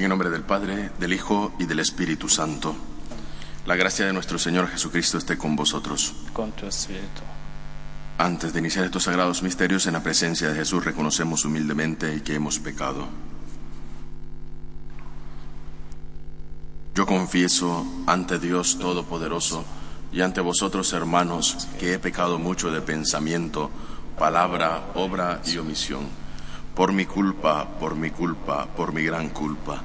En el nombre del Padre, del Hijo y del Espíritu Santo. La gracia de nuestro Señor Jesucristo esté con vosotros. con tu espíritu. Antes de iniciar estos sagrados misterios, en la presencia de Jesús reconocemos humildemente que hemos pecado. Yo confieso ante Dios Todopoderoso y ante vosotros, hermanos, que he pecado mucho de pensamiento, palabra, obra y omisión. Por mi culpa, por mi culpa, por mi gran culpa.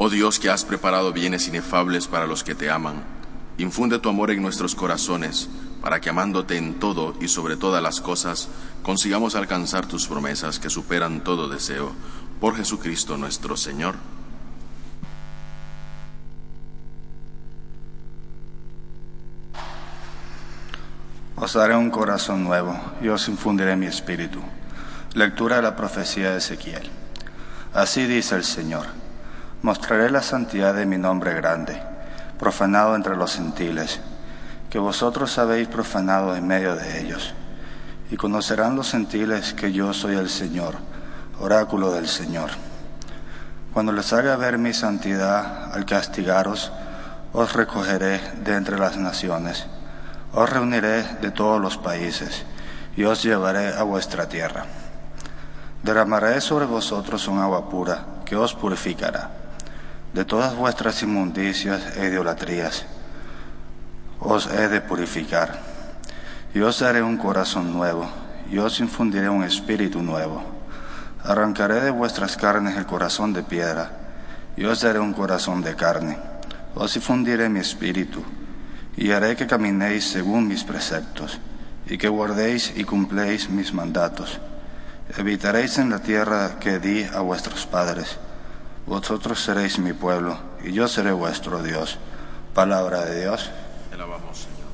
Oh Dios que has preparado bienes inefables para los que te aman, infunde tu amor en nuestros corazones, para que amándote en todo y sobre todas las cosas, consigamos alcanzar tus promesas que superan todo deseo. Por Jesucristo nuestro Señor. Os daré un corazón nuevo y os infundiré mi espíritu. Lectura de la profecía de Ezequiel. Así dice el Señor. Mostraré la santidad de mi nombre grande, profanado entre los gentiles, que vosotros habéis profanado en medio de ellos. Y conocerán los gentiles que yo soy el Señor, oráculo del Señor. Cuando les haga ver mi santidad al castigaros, os recogeré de entre las naciones, os reuniré de todos los países y os llevaré a vuestra tierra. Derramaré sobre vosotros un agua pura que os purificará de todas vuestras inmundicias e idolatrías. Os he de purificar y os daré un corazón nuevo y os infundiré un espíritu nuevo. Arrancaré de vuestras carnes el corazón de piedra y os daré un corazón de carne. Os infundiré mi espíritu y haré que caminéis según mis preceptos y que guardéis y cumpléis mis mandatos. Habitaréis en la tierra que di a vuestros padres. Vosotros seréis mi pueblo y yo seré vuestro Dios. Palabra de Dios. Te alabamos, Señor.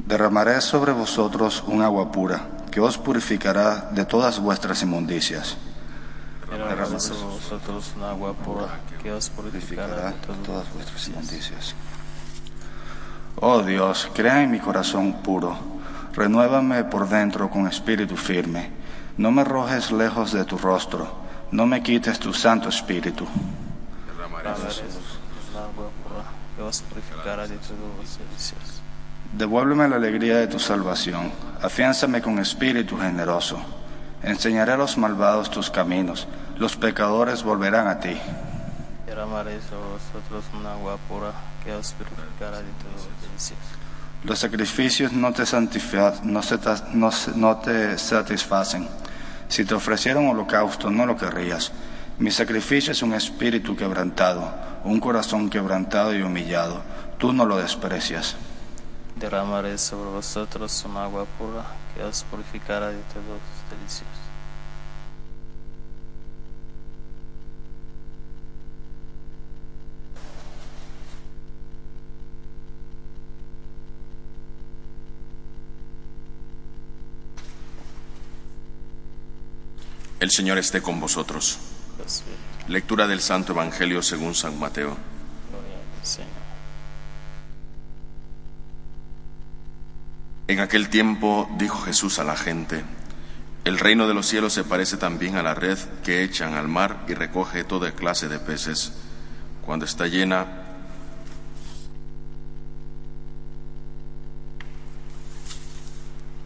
Derramaré sobre vosotros un agua pura que os purificará de todas vuestras inmundicias. Derramaré sobre vosotros un agua pura que os purificará Purificará de todas vuestras inmundicias. Oh Dios, crea en mi corazón puro, renuévame por dentro con espíritu firme. No me arrojes lejos de tu rostro, no me quites tu santo espíritu. Devuélveme la alegría de tu salvación, afiánzame con espíritu generoso. Enseñaré a los malvados tus caminos, los pecadores volverán a ti. Derramaré sobre vosotros un agua pura que os purificará de todas vuestras vicios. Los sacrificios no te, no no te satisfacen. Si te ofreciera un holocausto, no lo querrías. Mi sacrificio es un espíritu quebrantado, un corazón quebrantado y humillado. Tú no lo desprecias. Derramaré sobre vosotros un agua pura que os purificará de todos los delicios. El Señor esté con vosotros. Lectura del Santo Evangelio según San Mateo. En aquel tiempo dijo Jesús a la gente, el reino de los cielos se parece también a la red que echan al mar y recoge toda clase de peces. Cuando está llena,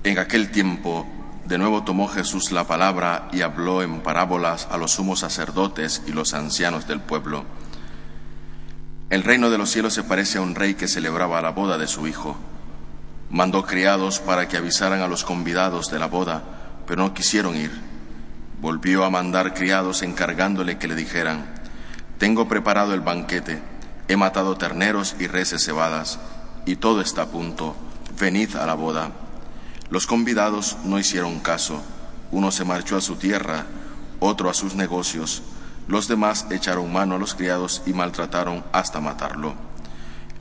en aquel tiempo de nuevo tomó Jesús la palabra y habló en parábolas a los sumos sacerdotes y los ancianos del pueblo. El reino de los cielos se parece a un rey que celebraba la boda de su hijo. Mandó criados para que avisaran a los convidados de la boda, pero no quisieron ir. Volvió a mandar criados encargándole que le dijeran, Tengo preparado el banquete, he matado terneros y reses cebadas, y todo está a punto, venid a la boda. Los convidados no hicieron caso, uno se marchó a su tierra, otro a sus negocios, Los demás echaron mano a los criados y maltrataron hasta matarlo.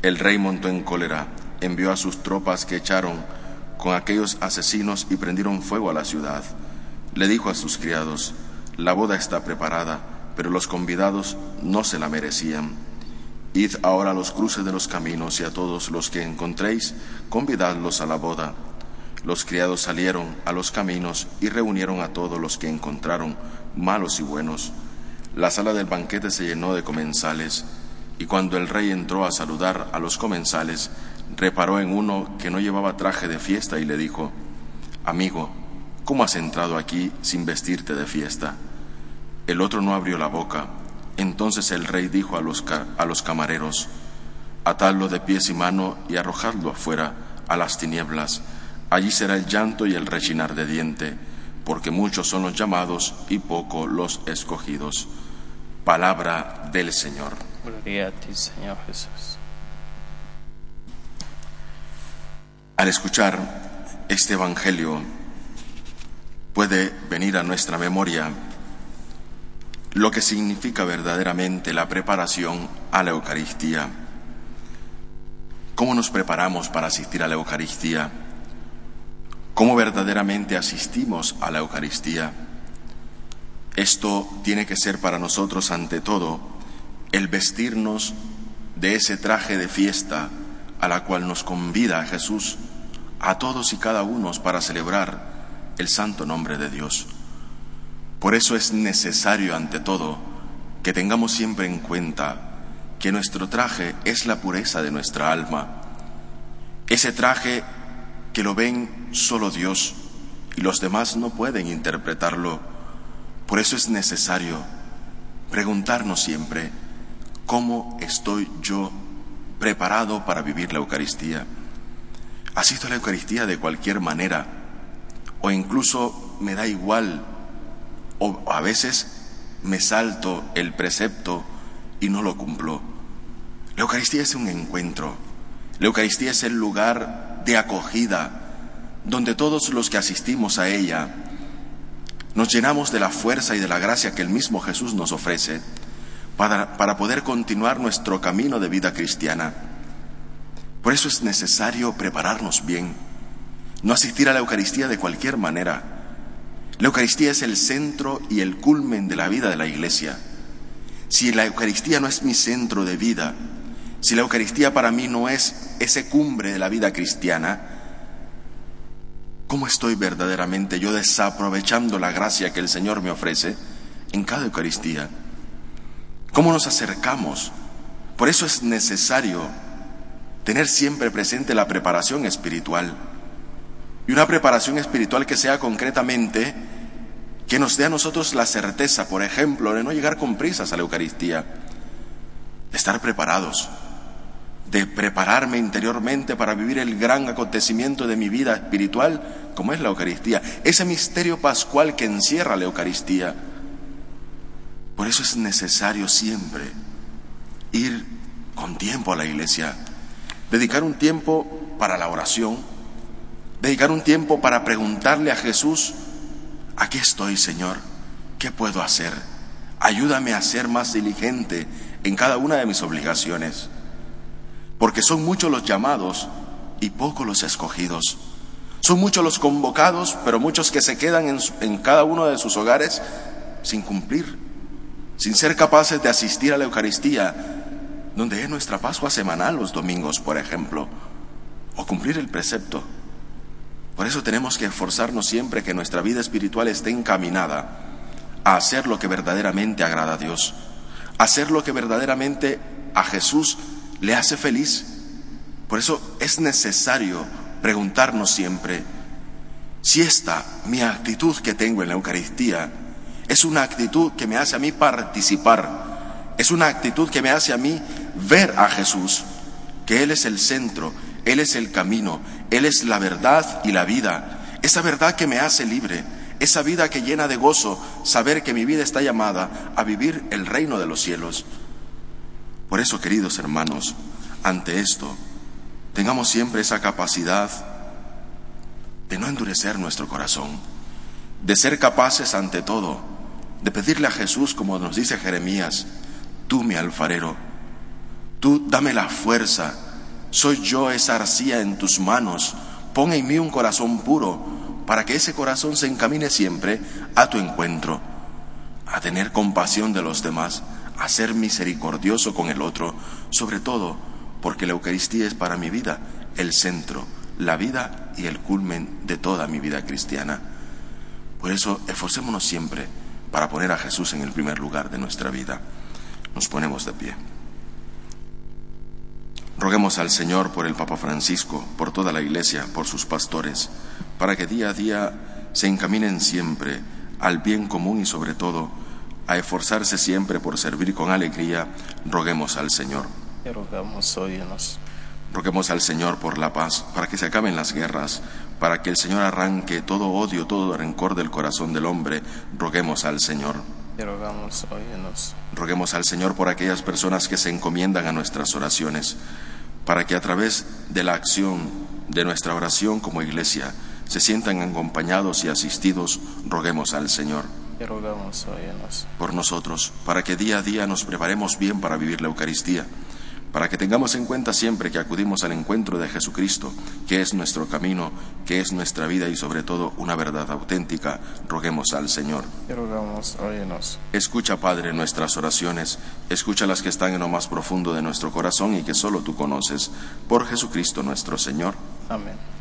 El rey montó en cólera, envió a sus tropas que echaron con aquellos asesinos y prendieron fuego a la ciudad. Le dijo a sus criados, la boda está preparada, pero los convidados no se la merecían. Id ahora a los cruces de los caminos y a todos los que encontréis, convidadlos a la boda. Los criados salieron a los caminos y reunieron a todos los que encontraron, malos y buenos. La sala del banquete se llenó de comensales, y cuando el rey entró a saludar a los comensales, reparó en uno que no llevaba traje de fiesta y le dijo, Amigo, ¿cómo has entrado aquí sin vestirte de fiesta? El otro no abrió la boca. Entonces el rey dijo a los, a los camareros, Atadlo de pies y mano y arrojadlo afuera, a las tinieblas. Allí será el llanto y el rechinar de diente, porque muchos son los llamados y poco los escogidos. Palabra del Señor. Gloria a ti, Señor Jesús. Al escuchar este Evangelio puede venir a nuestra memoria lo que significa verdaderamente la preparación a la Eucaristía. ¿Cómo nos preparamos para asistir a la Eucaristía? ¿Cómo verdaderamente asistimos a la Eucaristía? Esto tiene que ser para nosotros, ante todo, el vestirnos de ese traje de fiesta a la cual nos convida Jesús a todos y cada uno para celebrar el santo nombre de Dios. Por eso es necesario, ante todo, que tengamos siempre en cuenta que nuestro traje es la pureza de nuestra alma, ese traje que lo ven solo Dios y los demás no pueden interpretarlo. Por eso es necesario preguntarnos siempre, ¿cómo estoy yo preparado para vivir la Eucaristía? ¿Asisto a la Eucaristía de cualquier manera? ¿O incluso me da igual? ¿O a veces me salto el precepto y no lo cumplo? La Eucaristía es un encuentro. La Eucaristía es el lugar de acogida donde todos los que asistimos a ella nos llenamos de la fuerza y de la gracia que el mismo Jesús nos ofrece para, para poder continuar nuestro camino de vida cristiana. Por eso es necesario prepararnos bien, no asistir a la Eucaristía de cualquier manera. La Eucaristía es el centro y el culmen de la vida de la Iglesia. Si la Eucaristía no es mi centro de vida, si la Eucaristía para mí no es ese cumbre de la vida cristiana, ¿cómo estoy verdaderamente yo desaprovechando la gracia que el Señor me ofrece en cada Eucaristía? ¿Cómo nos acercamos? Por eso es necesario tener siempre presente la preparación espiritual. Y una preparación espiritual que sea concretamente, que nos dé a nosotros la certeza, por ejemplo, de no llegar con prisas a la Eucaristía, estar preparados, de prepararme interiormente para vivir el gran acontecimiento de mi vida espiritual, como es la Eucaristía, ese misterio pascual que encierra la Eucaristía. Por eso es necesario siempre ir con tiempo a la iglesia, dedicar un tiempo para la oración, dedicar un tiempo para preguntarle a Jesús, aquí estoy Señor, ¿qué puedo hacer? Ayúdame a ser más diligente en cada una de mis obligaciones, porque son muchos los llamados y pocos los escogidos. Son muchos los convocados, pero muchos que se quedan en, cada uno de sus hogares sin cumplir, sin ser capaces de asistir a la Eucaristía, donde es nuestra Pascua semanal los domingos, por ejemplo, o cumplir el precepto. Por eso tenemos que esforzarnos siempre que nuestra vida espiritual esté encaminada a hacer lo que verdaderamente agrada a Dios, a hacer lo que verdaderamente a Jesús le hace feliz. Por eso es necesario preguntarnos siempre si esta mi actitud que tengo en la Eucaristía es una actitud que me hace a mí participar, es una actitud que me hace a mí ver a Jesús, que Él es el centro, Él es el camino, Él es la verdad y la vida, esa verdad que me hace libre, esa vida que llena de gozo, saber que mi vida está llamada a vivir el reino de los cielos. Por eso, queridos hermanos, ante esto, tengamos siempre esa capacidad de no endurecer nuestro corazón, de ser capaces ante todo de pedirle a Jesús, como nos dice Jeremías, tú mi alfarero, tú dame la fuerza, soy yo esa arcilla en tus manos, pon en mí un corazón puro, para que ese corazón se encamine siempre a tu encuentro, a tener compasión de los demás, a ser misericordioso con el otro, sobre todo porque la Eucaristía es para mi vida el centro, la vida y el culmen de toda mi vida cristiana. Por eso esforcémonos siempre para poner a Jesús en el primer lugar de nuestra vida. Nos ponemos de pie. Roguemos al Señor por el Papa Francisco, por toda la Iglesia, por sus pastores, para que día a día se encaminen siempre al bien común y sobre todo a esforzarse siempre por servir con alegría. Roguemos al Señor. rogamos, óyenos. Roguemos al Señor por la paz, para que se acaben las guerras, para que el Señor arranque todo odio, todo rencor del corazón del hombre. Roguemos al Señor. rogamos, óyenos. Roguemos al Señor por aquellas personas que se encomiendan a nuestras oraciones, para que a través de la acción de nuestra oración como iglesia se sientan acompañados y asistidos. Roguemos al Señor. Rogamos, óyenos. Por nosotros, para que día a día nos preparemos bien para vivir la Eucaristía para que tengamos en cuenta siempre que acudimos al encuentro de Jesucristo, que es nuestro camino, que es nuestra vida y sobre todo una verdad auténtica, roguemos al Señor. rogamos, óyenos. Escucha, Padre, nuestras oraciones, escucha las que están en lo más profundo de nuestro corazón y que solo tú conoces, por Jesucristo nuestro Señor. Amén.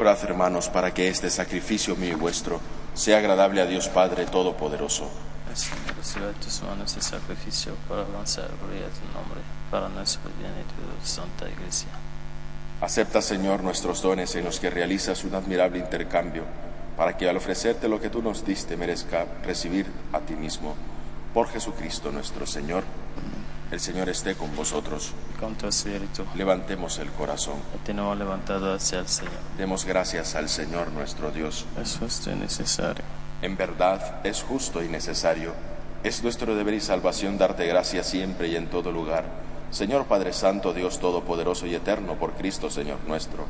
Orad, hermanos, para que este sacrificio mío y vuestro sea agradable a Dios Padre Todopoderoso. Señor reciba de tus manos el sacrificio para avanzar gloria de tu nombre, para nuestro bien y tu santa iglesia. Acepta, Señor, nuestros dones en los que realizas un admirable intercambio, para que al ofrecerte lo que tú nos diste merezca recibir a ti mismo. Por Jesucristo nuestro Señor. El Señor esté con vosotros. Con tu espíritu, Levantemos el corazón. tenemos levantado hacia el Señor. Demos gracias al Señor nuestro Dios. Es justo y necesario. En verdad es justo y necesario. Es nuestro deber y salvación darte gracias siempre y en todo lugar. Señor Padre Santo, Dios Todopoderoso y Eterno, por Cristo Señor nuestro.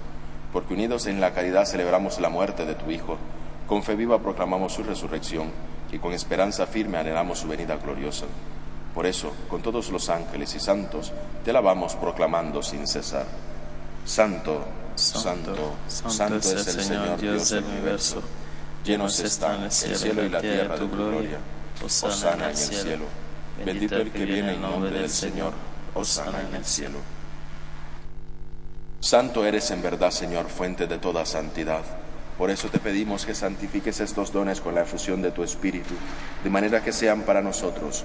Porque unidos en la caridad celebramos la muerte de tu Hijo. Con fe viva proclamamos su resurrección y con esperanza firme anhelamos su venida gloriosa. Por eso, con todos los ángeles y santos, te alabamos proclamando sin cesar. Santo, santo, santo, es el Señor Dios del universo. Llenos están el cielo y la tierra de tu gloria. Osana en el cielo. Bendito el que viene en nombre del Señor. Osana en el cielo. Santo eres en verdad, Señor, fuente de toda santidad. Por eso te pedimos que santifiques estos dones con la efusión de tu Espíritu, de manera que sean para nosotros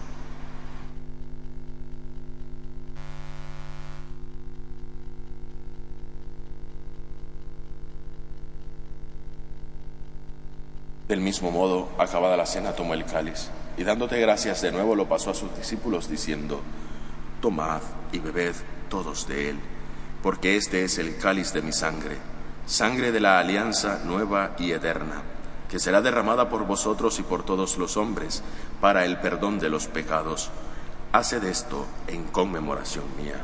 Del mismo modo, acabada la cena, tomó el cáliz y dándote gracias de nuevo lo pasó a sus discípulos diciendo, Tomad y bebed todos de él, porque este es el cáliz de mi sangre, sangre de la alianza nueva y eterna, que será derramada por vosotros y por todos los hombres para el perdón de los pecados. Haced esto en conmemoración mía.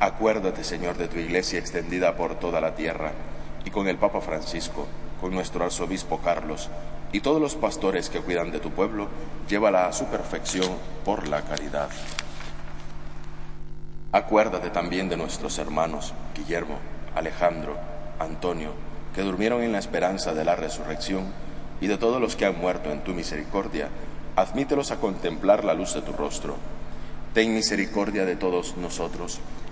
Acuérdate, Señor, de tu iglesia extendida por toda la tierra, y con el Papa Francisco, con nuestro arzobispo Carlos, y todos los pastores que cuidan de tu pueblo, llévala a su perfección por la caridad. Acuérdate también de nuestros hermanos Guillermo, Alejandro, Antonio, que durmieron en la esperanza de la resurrección, y de todos los que han muerto en tu misericordia, admítelos a contemplar la luz de tu rostro. Ten misericordia de todos nosotros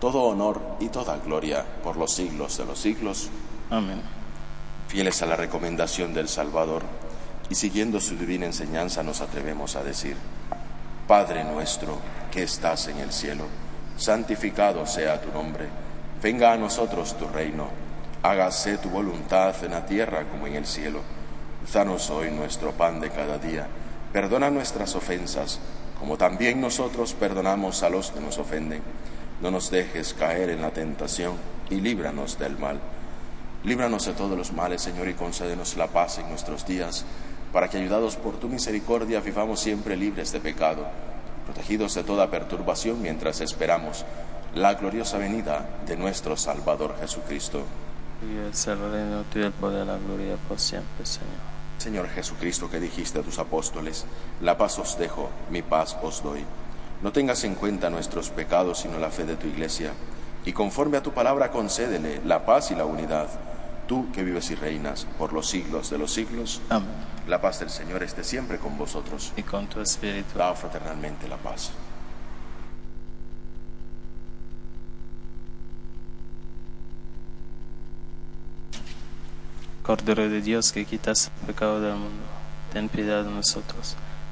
todo honor y toda gloria por los siglos de los siglos. Amén. Fieles a la recomendación del Salvador y siguiendo su divina enseñanza nos atrevemos a decir, Padre nuestro que estás en el cielo, santificado sea tu nombre, venga a nosotros tu reino, hágase tu voluntad en la tierra como en el cielo. Danos hoy nuestro pan de cada día, perdona nuestras ofensas, como también nosotros perdonamos a los que nos ofenden no nos dejes caer en la tentación y líbranos del mal. Líbranos de todos los males, Señor, y concédenos la paz en nuestros días, para que, ayudados por tu misericordia, vivamos siempre libres de pecado, protegidos de toda perturbación mientras esperamos la gloriosa venida de nuestro Salvador Jesucristo. Y es el reino el poder, la gloria por siempre, Señor. Señor Jesucristo, que dijiste a tus apóstoles, la paz os dejo, mi paz os doy. No tengas en cuenta nuestros pecados, sino la fe de tu iglesia. Y conforme a tu palabra, concédele la paz y la unidad. Tú que vives y reinas por los siglos de los siglos. Amén. La paz del Señor esté siempre con vosotros. Y con tu espíritu. Da fraternalmente la paz. Cordero de Dios que quitas el pecado del mundo, ten piedad de nosotros.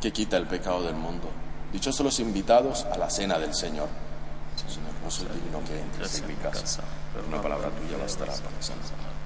que quita el pecado del mundo. Dichosos los invitados a la cena del Señor. Señor, no soy digno que entres en mi casa, pero una palabra tuya bastará para sanar.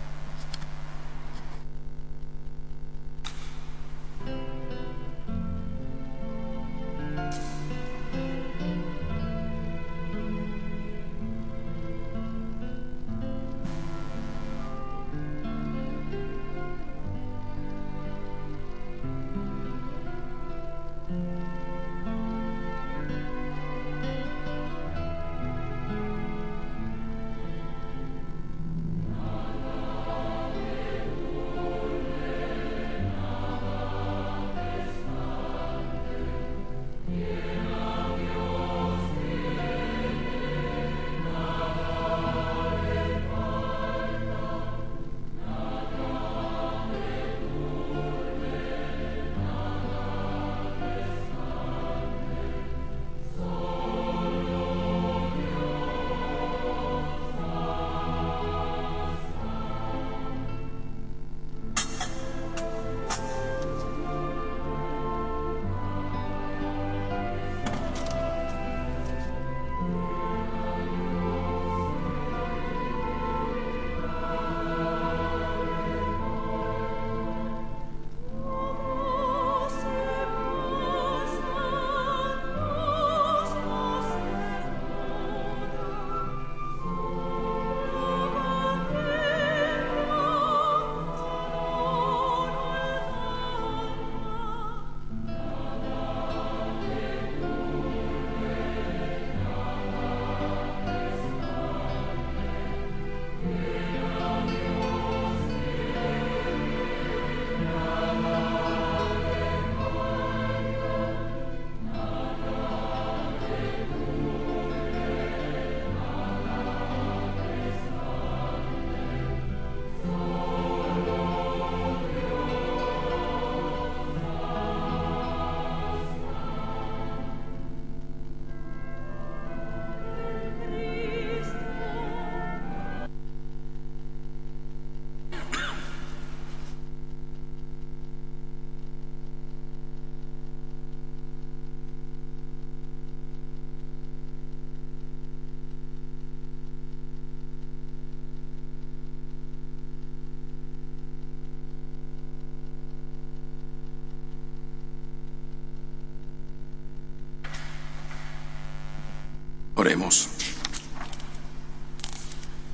Oremos.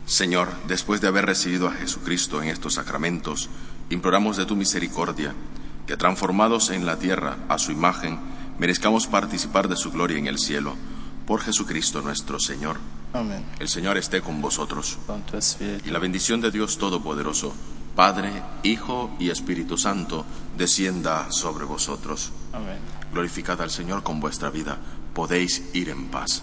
Señor, después de haber recibido a Jesucristo en estos sacramentos, imploramos de tu misericordia que transformados en la tierra a su imagen, merezcamos participar de su gloria en el cielo. Por Jesucristo nuestro Señor. Amén. El Señor esté con vosotros. Y la bendición de Dios Todopoderoso, Padre, Hijo y Espíritu Santo, descienda sobre vosotros. Amén. Glorificad al Señor con vuestra vida. Podéis ir en paz.